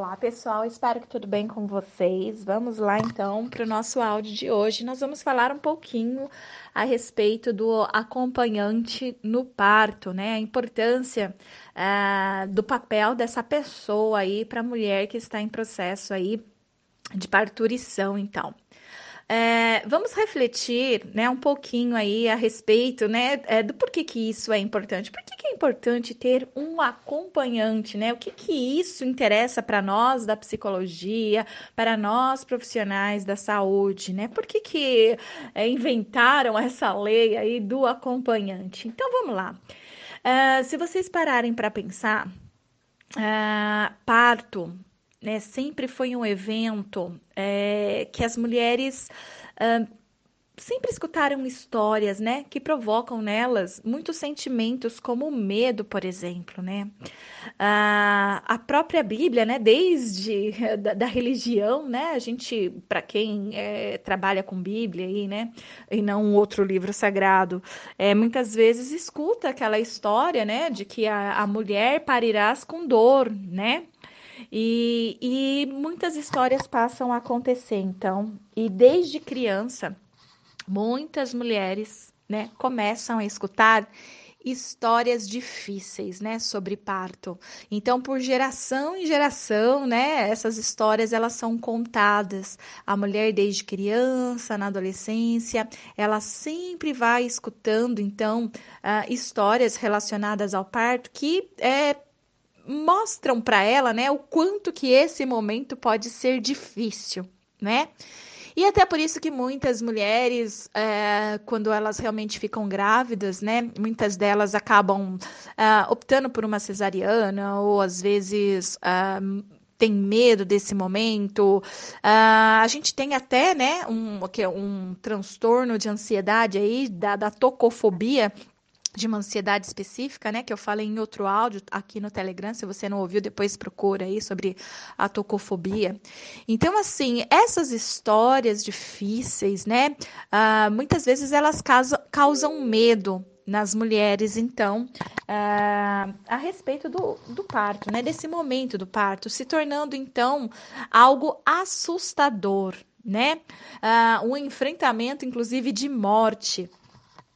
Olá, pessoal, espero que tudo bem com vocês. Vamos lá então para o nosso áudio de hoje. Nós vamos falar um pouquinho a respeito do acompanhante no parto, né? A importância uh, do papel dessa pessoa aí para a mulher que está em processo aí de parturição, então. É, vamos refletir né, um pouquinho aí a respeito né, é, do porquê que isso é importante. Por que, que é importante ter um acompanhante? Né? O que, que isso interessa para nós da psicologia, para nós profissionais da saúde? Né? Por que, que é, inventaram essa lei aí do acompanhante? Então vamos lá. Uh, se vocês pararem para pensar, uh, parto né, sempre foi um evento é, que as mulheres sempre escutaram histórias, né, que provocam nelas muitos sentimentos, como o medo, por exemplo, né. Uh, a própria Bíblia, né, desde da, da religião, né, a gente, para quem é, trabalha com Bíblia aí, né, e não um outro livro sagrado, é, muitas vezes escuta aquela história, né, de que a, a mulher parirás com dor, né, e, e muitas histórias passam a acontecer, então. E desde criança, muitas mulheres né, começam a escutar histórias difíceis, né, sobre parto. Então, por geração em geração, né, essas histórias elas são contadas. A mulher desde criança, na adolescência, ela sempre vai escutando, então, uh, histórias relacionadas ao parto que é mostram para ela, né, o quanto que esse momento pode ser difícil, né? E até por isso que muitas mulheres, é, quando elas realmente ficam grávidas, né, muitas delas acabam é, optando por uma cesariana ou às vezes é, tem medo desse momento. Uh, a gente tem até, né, um, um transtorno de ansiedade aí, da, da tocofobia, de uma ansiedade específica, né, que eu falei em outro áudio aqui no Telegram, se você não ouviu, depois procura aí sobre a tocofobia. Então, assim, essas histórias difíceis, né, uh, muitas vezes elas causam, medo nas mulheres, então, uh, a respeito do, do parto, né, desse momento do parto, se tornando, então, algo assustador, né, uh, um enfrentamento, inclusive, de morte,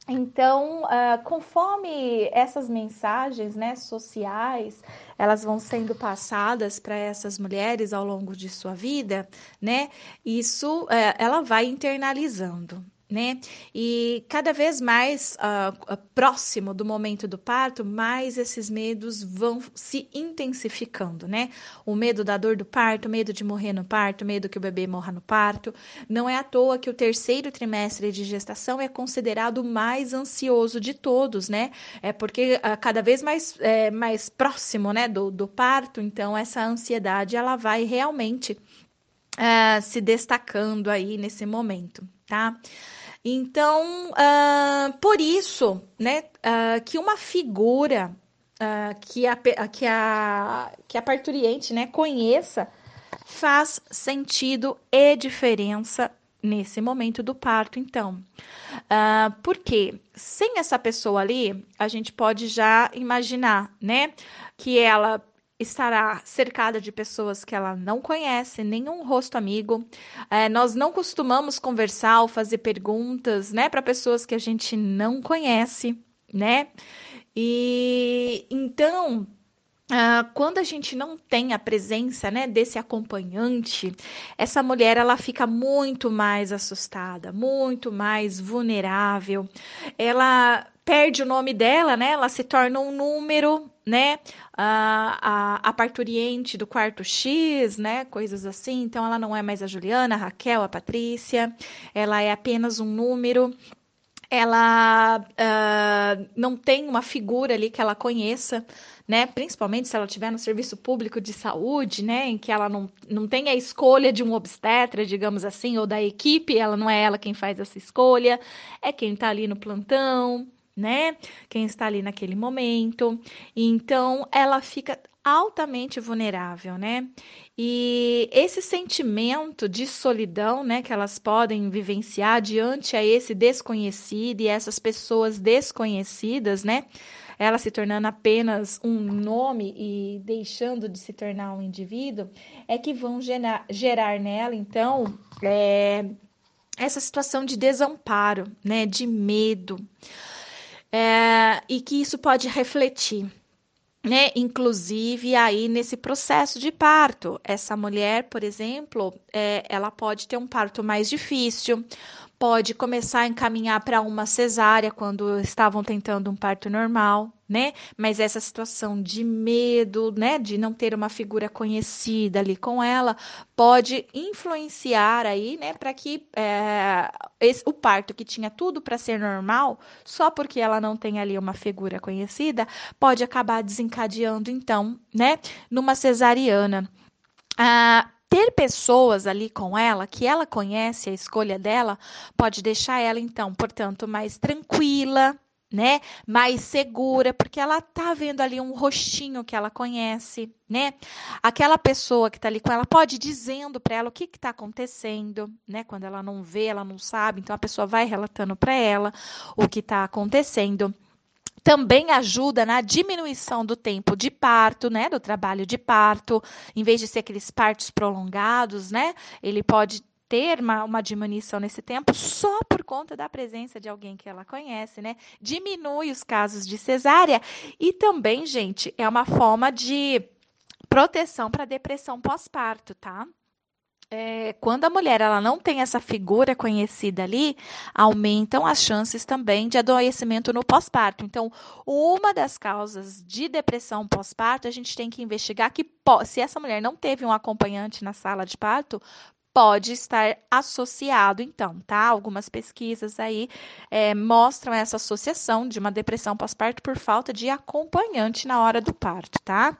então, uh, conforme essas mensagens né, sociais elas vão sendo passadas para essas mulheres ao longo de sua vida, né? Isso uh, ela vai internalizando né? E cada vez mais uh, próximo do momento do parto, mais esses medos vão se intensificando, né? O medo da dor do parto, medo de morrer no parto, medo que o bebê morra no parto. Não é à toa que o terceiro trimestre de gestação é considerado o mais ansioso de todos, né? É porque uh, cada vez mais, é, mais próximo, né, do, do parto, então essa ansiedade ela vai realmente uh, se destacando aí nesse momento, tá? Então, uh, por isso, né, uh, que uma figura uh, que, a, que, a, que a parturiente né, conheça faz sentido e diferença nesse momento do parto, então. Uh, porque sem essa pessoa ali, a gente pode já imaginar, né, que ela estará cercada de pessoas que ela não conhece, nenhum rosto amigo. É, nós não costumamos conversar ou fazer perguntas, né, para pessoas que a gente não conhece, né? E então Uh, quando a gente não tem a presença né, desse acompanhante, essa mulher ela fica muito mais assustada, muito mais vulnerável. Ela perde o nome dela, né? Ela se torna um número, né? A, a, a parturiente do quarto X, né? Coisas assim. Então, ela não é mais a Juliana, a Raquel, a Patrícia. Ela é apenas um número. Ela uh, não tem uma figura ali que ela conheça, né? Principalmente se ela estiver no serviço público de saúde, né? Em que ela não, não tem a escolha de um obstetra, digamos assim, ou da equipe, ela não é ela quem faz essa escolha, é quem está ali no plantão, né? Quem está ali naquele momento. Então, ela fica altamente vulnerável, né? E esse sentimento de solidão, né, que elas podem vivenciar diante a esse desconhecido e essas pessoas desconhecidas, né? ela se tornando apenas um nome e deixando de se tornar um indivíduo, é que vão gerar, gerar nela, então, é, essa situação de desamparo, né, de medo, é, e que isso pode refletir né? Inclusive aí nesse processo de parto, essa mulher, por exemplo, é, ela pode ter um parto mais difícil, pode começar a encaminhar para uma cesárea quando estavam tentando um parto normal, né? Mas essa situação de medo, né, de não ter uma figura conhecida ali com ela, pode influenciar aí, né, para que é, esse, o parto que tinha tudo para ser normal, só porque ela não tem ali uma figura conhecida, pode acabar desencadeando então, né, numa cesariana. Ah, ter pessoas ali com ela, que ela conhece a escolha dela, pode deixar ela, então, portanto, mais tranquila, né? Mais segura, porque ela tá vendo ali um rostinho que ela conhece, né? Aquela pessoa que tá ali com ela pode ir dizendo para ela o que que tá acontecendo, né? Quando ela não vê, ela não sabe, então a pessoa vai relatando para ela o que tá acontecendo também ajuda na diminuição do tempo de parto, né, do trabalho de parto, em vez de ser aqueles partos prolongados, né, ele pode ter uma, uma diminuição nesse tempo só por conta da presença de alguém que ela conhece, né? Diminui os casos de cesárea e também, gente, é uma forma de proteção para depressão pós-parto, tá? É, quando a mulher ela não tem essa figura conhecida ali, aumentam as chances também de adoecimento no pós-parto. Então, uma das causas de depressão pós-parto, a gente tem que investigar que se essa mulher não teve um acompanhante na sala de parto, pode estar associado, então, tá? Algumas pesquisas aí é, mostram essa associação de uma depressão pós-parto por falta de acompanhante na hora do parto, tá?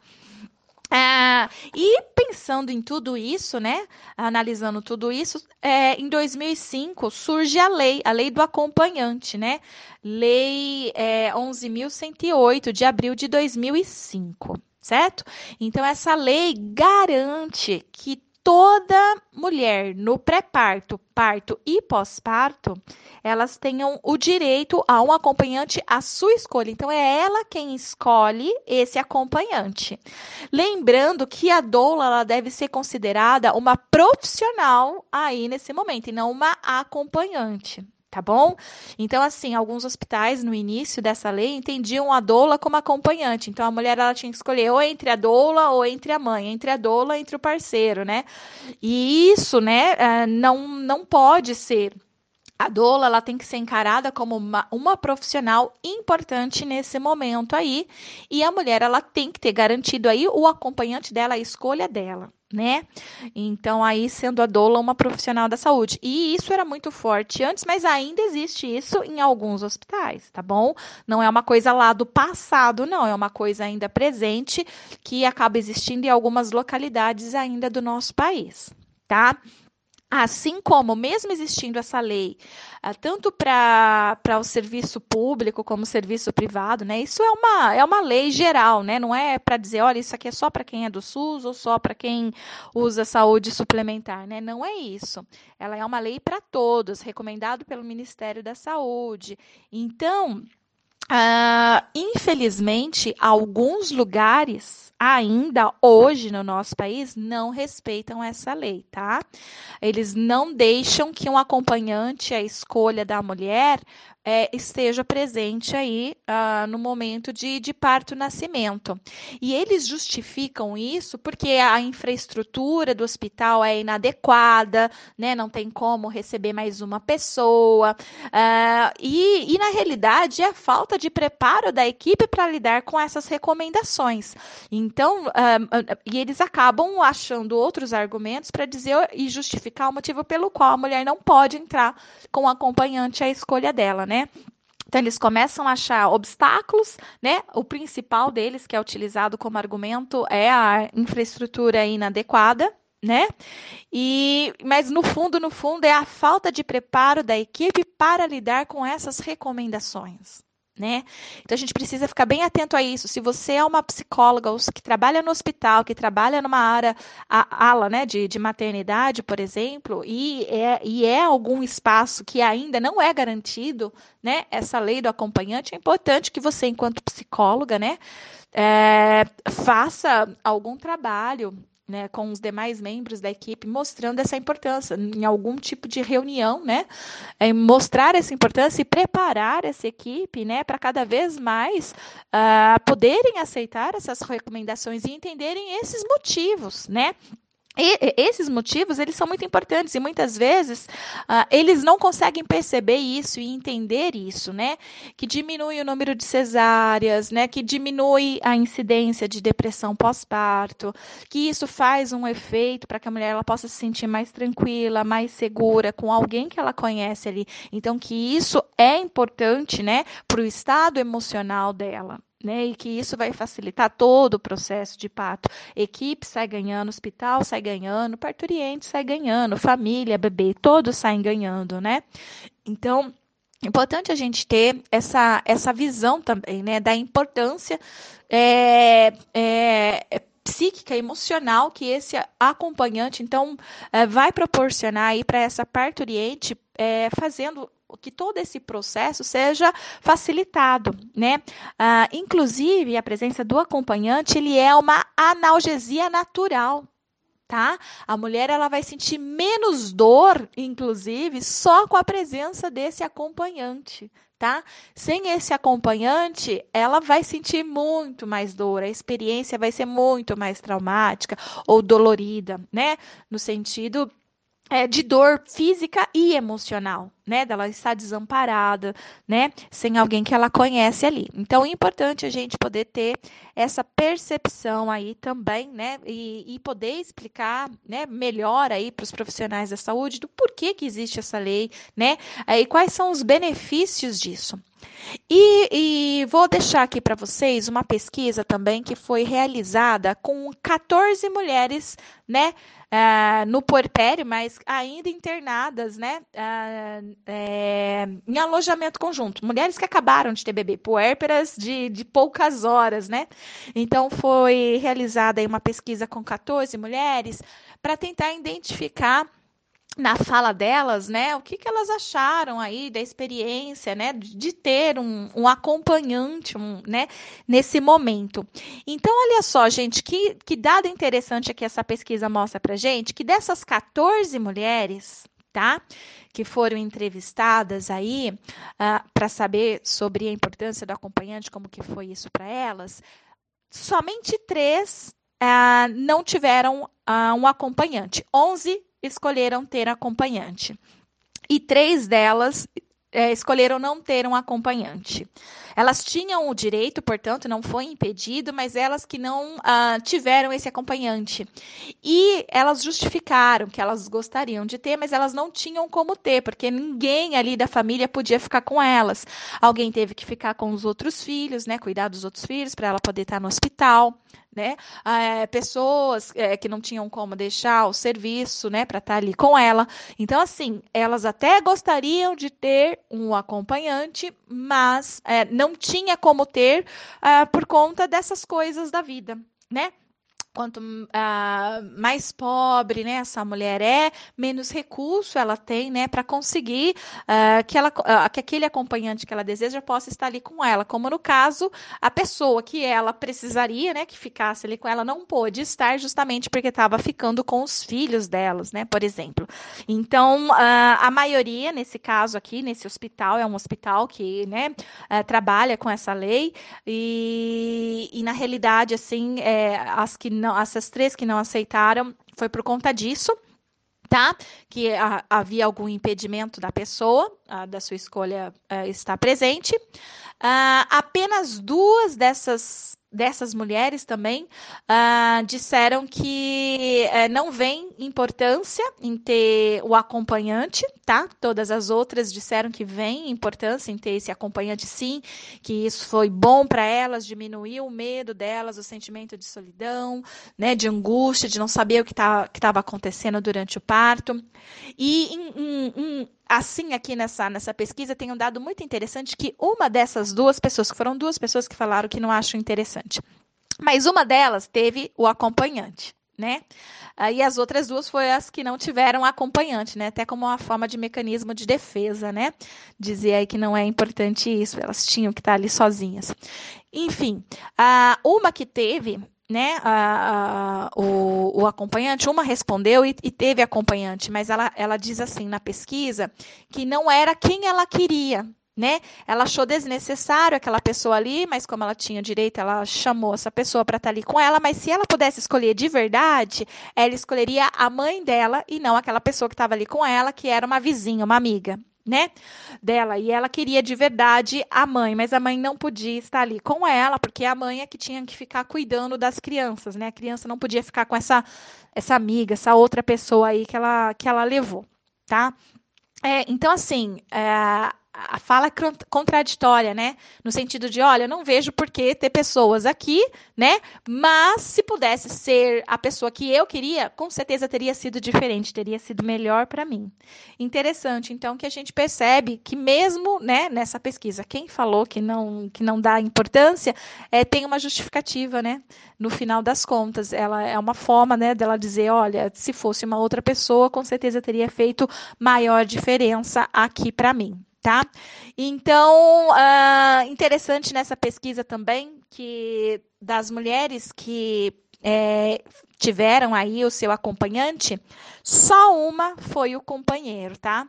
É, e pensando em tudo isso, né, analisando tudo isso, é, em 2005 surge a lei, a lei do acompanhante, né, lei é, 11.108 de abril de 2005, certo? Então essa lei garante que toda mulher no pré-parto, parto e pós-parto, elas tenham o direito a um acompanhante à sua escolha. Então é ela quem escolhe esse acompanhante. Lembrando que a doula ela deve ser considerada uma profissional aí nesse momento e não uma acompanhante tá bom? Então, assim, alguns hospitais no início dessa lei entendiam a doula como acompanhante. Então, a mulher ela tinha que escolher ou entre a doula ou entre a mãe, entre a doula entre o parceiro, né? E isso, né, eh, não, não pode ser a doula ela tem que ser encarada como uma, uma, profissional importante nesse momento aí e a mulher ela tem que ter garantido aí o acompanhante dela, a escolha dela né? Então, aí sendo a doula uma profissional da saúde. E isso era muito forte antes, mas ainda existe isso em alguns hospitais, tá bom? Não é uma coisa lá do passado, não, é uma coisa ainda presente que acaba existindo em algumas localidades ainda do nosso país, tá? Assim como, mesmo existindo essa lei, ah, tanto para o serviço público como serviço privado, né? Isso é uma, é uma lei geral, né? Não é para dizer, olha, isso aqui é só para quem é do SUS ou só para quem usa saúde suplementar, né? Não é isso. Ela é uma lei para todos, recomendado pelo Ministério da Saúde. Então, uh, infelizmente, alguns lugares ainda hoje no nosso país não respeitam essa lei, tá? Eles não deixam que um acompanhante à escolha da mulher é, esteja presente aí uh, no momento de, de parto-nascimento. E eles justificam isso porque a infraestrutura do hospital é inadequada, né? não tem como receber mais uma pessoa. Uh, e, e, na realidade, é a falta de preparo da equipe para lidar com essas recomendações. Então, uh, e eles acabam achando outros argumentos para dizer e justificar o motivo pelo qual a mulher não pode entrar com o acompanhante à escolha dela, né? Né? Então, eles começam a achar obstáculos, né? O principal deles, que é utilizado como argumento, é a infraestrutura inadequada, né? E, mas no fundo, no fundo, é a falta de preparo da equipe para lidar com essas recomendações. Né? Então a gente precisa ficar bem atento a isso. Se você é uma psicóloga que trabalha no hospital, que trabalha numa área, a, ala, né, de, de maternidade, por exemplo, e é, e é algum espaço que ainda não é garantido, né, essa lei do acompanhante, é importante que você, enquanto psicóloga, né, é, faça algum trabalho né, com os demais membros da equipe, mostrando essa importância em algum tipo de reunião, né, é mostrar essa importância e preparar essa equipe, né, para cada vez mais uh, poderem aceitar essas recomendações e entenderem esses motivos, né, e esses motivos eles são muito importantes e muitas vezes uh, eles não conseguem perceber isso e entender isso, né? Que diminui o número de cesáreas, né? Que diminui a incidência de depressão pós-parto, que isso faz um efeito para que a mulher ela possa se sentir mais tranquila, mais segura com alguém que ela conhece ali. Então que isso é importante, né? Para o estado emocional dela né? E que isso vai facilitar todo o processo de parto. Equipe sai ganhando, hospital sai ganhando, parturiente sai ganhando, família, bebê, todos saem ganhando, né? Então, importante a gente ter essa, essa visão também, né? Da importância é, é, psíquica, emocional que esse acompanhante, então, é, vai proporcionar aí para essa parturiente, é, fazendo que todo esse processo seja facilitado, né? Ah, inclusive, a presença do acompanhante, ele é uma analgesia natural, tá? A mulher ela vai sentir menos dor, inclusive, só com a presença desse acompanhante, tá? Sem esse acompanhante, ela vai sentir muito mais dor, a experiência vai ser muito mais traumática ou dolorida, né? No sentido é, de dor física e emocional, né? Dela estar desamparada, né? Sem alguém que ela conhece ali. Então, é importante a gente poder ter essa percepção aí também, né? E, e poder explicar, né? Melhor aí para os profissionais da saúde do porquê que existe essa lei, né? E quais são os benefícios disso. E, e, vou deixar aqui para vocês uma pesquisa também que foi realizada com 14 mulheres, né, uh, no puerpério, mas ainda internadas, né, uh, é, em alojamento conjunto. Mulheres que acabaram de ter bebê, puérperas de, de poucas horas, né. Então, foi realizada uma pesquisa com 14 mulheres para tentar identificar na fala delas, né, o que, que elas acharam aí da experiência, né, de ter um, um acompanhante, um, né, nesse momento. Então, olha só, gente, que, que dado interessante aqui essa pesquisa mostra pra gente, que dessas 14 mulheres, tá, que foram entrevistadas aí uh, ah, para saber sobre a importância do acompanhante, como que foi isso para elas, somente três uh, não tiveram uh, um acompanhante. 11 escolheram ter acompanhante. E três delas é, escolheram não ter um acompanhante. Elas tinham o direito, portanto, não foi impedido, mas elas que não ah, tiveram esse acompanhante. E elas justificaram que elas gostariam de ter, mas elas não tinham como ter, porque ninguém ali da família podia ficar com elas. Alguém teve que ficar com os outros filhos, né? Cuidar dos outros filhos para ela poder estar no hospital né? É, pessoas é, que não tinham como deixar o serviço, né, para estar tá ali com ela. Então, assim, elas até gostariam de ter um acompanhante, mas é, não tinha como ter é, por conta dessas coisas da vida, né? Quanto uh, mais pobre né, essa mulher é, menos recurso ela tem né, para conseguir uh, que, ela, uh, que aquele acompanhante que ela deseja possa estar ali com ela. Como no caso, a pessoa que ela precisaria né, que ficasse ali com ela não pôde estar justamente porque estava ficando com os filhos delas, né, por exemplo. Então, a maioria, nesse caso aqui, nesse hospital, é um hospital que né, trabalha com essa lei e, e na realidade, assim, é, as que não, essas três que não aceitaram, foi por conta disso, tá? Que a, havia algum impedimento da pessoa, a, da sua escolha a, estar presente. Ah, apenas duas dessas dessas mulheres também uh, disseram que uh, não vem importância em ter o acompanhante, tá? Todas as outras disseram que vem importância em ter esse acompanhante, sim, que isso foi bom para elas, diminuiu o medo delas, o sentimento de solidão, né, de angústia, de não saber o que tá, estava acontecendo durante o parto. E em, em assim aqui nessa, nessa pesquisa tem um dado muito interessante que uma dessas duas pessoas, que foram duas pessoas que falaram que não acham interessante, mas uma delas teve o acompanhante, né? Uh, e as outras duas foram as que não tiveram acompanhante, né? Até como uma forma de mecanismo de defesa, né? Dizia aí que não é importante isso, elas tinham que estar ali sozinhas. Enfim, uh, uma que teve né, a, a, o, o, acompanhante, uma respondeu e, e, teve acompanhante, mas ela, ela diz assim na pesquisa que não era quem ela queria, né? Ela achou desnecessário aquela pessoa ali, mas como ela tinha direito, ela chamou essa pessoa para estar tá ali com ela. Mas se ela pudesse escolher de verdade, ela escolheria a mãe dela e não aquela pessoa que estava ali com ela, que era uma vizinha, uma amiga né, dela, e ela queria de verdade a mãe, mas a mãe não podia estar ali com ela, porque a mãe é que tinha que ficar cuidando das crianças, né? A criança não podia ficar com essa essa amiga, essa outra pessoa aí que ela que ela levou, tá? É, então assim, é, a fala contraditória, né? No sentido de, olha, não vejo por que ter pessoas aqui, né? Mas se pudesse ser a pessoa que eu queria, com certeza teria sido diferente, teria sido melhor para mim. Interessante, então, que a gente percebe que mesmo, né, nessa pesquisa, quem falou que não que não dá importância, é, tem uma justificativa, né? No final das contas, ela é uma forma, né, dela dizer, olha, se fosse uma outra pessoa, com certeza teria feito maior diferença aqui para mim tá? Então, uh, interessante nessa pesquisa também que das mulheres que é, tiveram aí o seu acompanhante, só uma foi o companheiro, tá?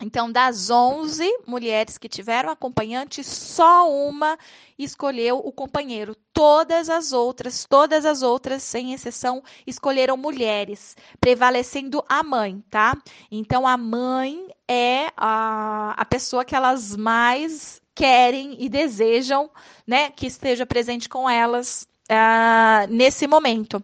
Então, das 11 mulheres que tiveram acompanhante, só uma escolheu o companheiro. Todas as outras, todas as outras, sem exceção, escolheram mulheres, prevalecendo a mãe, tá? Então, a mãe é a, a pessoa que elas mais querem e desejam, né, que esteja presente com elas uh, nesse momento.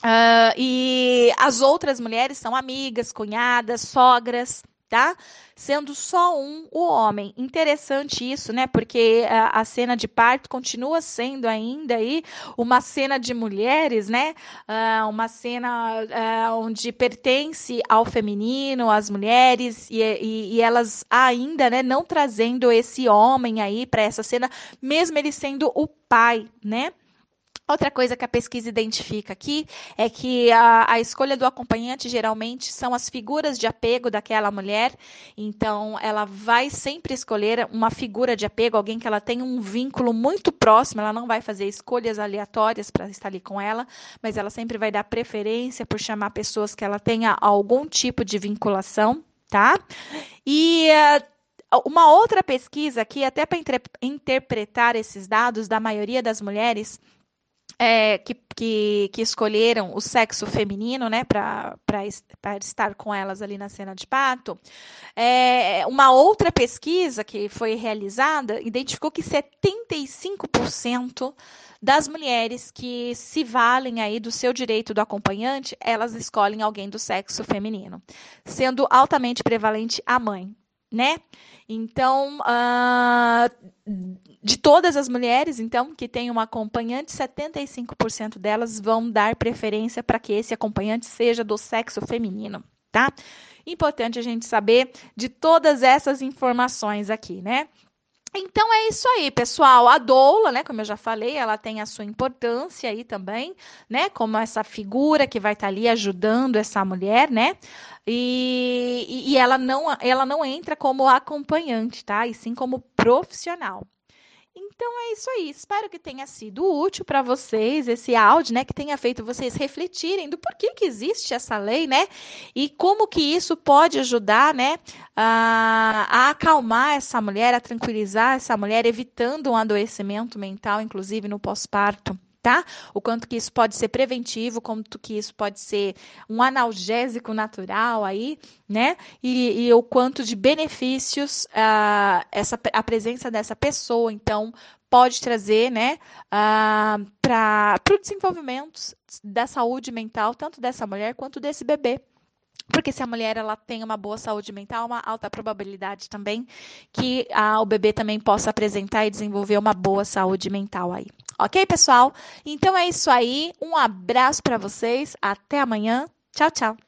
Uh, e as outras mulheres são amigas, cunhadas, sogras, tá? Sendo só um o homem. Interessante isso, né? Porque a, a, cena de parto continua sendo ainda aí uma cena de mulheres, né? Uh, uma cena uh, onde pertence ao feminino, às mulheres, e, e, e elas ainda, né, não trazendo esse homem aí para essa cena, mesmo ele sendo o pai, né? Outra coisa que a pesquisa identifica aqui é que a, a, escolha do acompanhante geralmente são as figuras de apego daquela mulher. Então, ela vai sempre escolher uma figura de apego, alguém que ela tem um vínculo muito próximo. Ela não vai fazer escolhas aleatórias para estar ali com ela, mas ela sempre vai dar preferência por chamar pessoas que ela tenha algum tipo de vinculação, tá? E uh, uma outra pesquisa aqui, até para interpretar esses dados da maioria das mulheres é, que, que, que, escolheram o sexo feminino, né, para estar com elas ali na cena de pato, é, uma outra pesquisa que foi realizada identificou que 75% das mulheres que se valem aí do seu direito do acompanhante, elas escolhem alguém do sexo feminino, sendo altamente prevalente a mãe né? Então, uh, de todas as mulheres, então, que têm uma acompanhante, 75% delas vão dar preferência para que esse acompanhante seja do sexo feminino, tá? Importante a gente saber de todas essas informações aqui, né? Então é isso aí, pessoal. A doula, né, como eu já falei, ela tem a sua importância aí também, né, como essa figura que vai estar tá ali ajudando essa mulher, né? E, e ela não ela não entra como acompanhante, tá? E sim como profissional. Então é isso aí. Espero que tenha sido útil para vocês esse áudio, né? Que tenha feito vocês refletirem do porquê que existe essa lei, né? E como que isso pode ajudar, né? A, a acalmar essa mulher, a tranquilizar essa mulher, evitando um adoecimento mental, inclusive no pós-parto tá? O quanto que isso pode ser preventivo, quanto que isso pode ser um analgésico natural aí, né? E, e o quanto de benefícios uh, essa, a presença dessa pessoa, então, pode trazer, né, uh, para o desenvolvimento da saúde mental, tanto dessa mulher quanto desse bebê. Porque se a mulher ela tem uma boa saúde mental, uma alta probabilidade também que ah, o bebê também possa apresentar e desenvolver uma boa saúde mental aí. Ok, pessoal? Então é isso aí. Um abraço para vocês. Até amanhã. Tchau, tchau.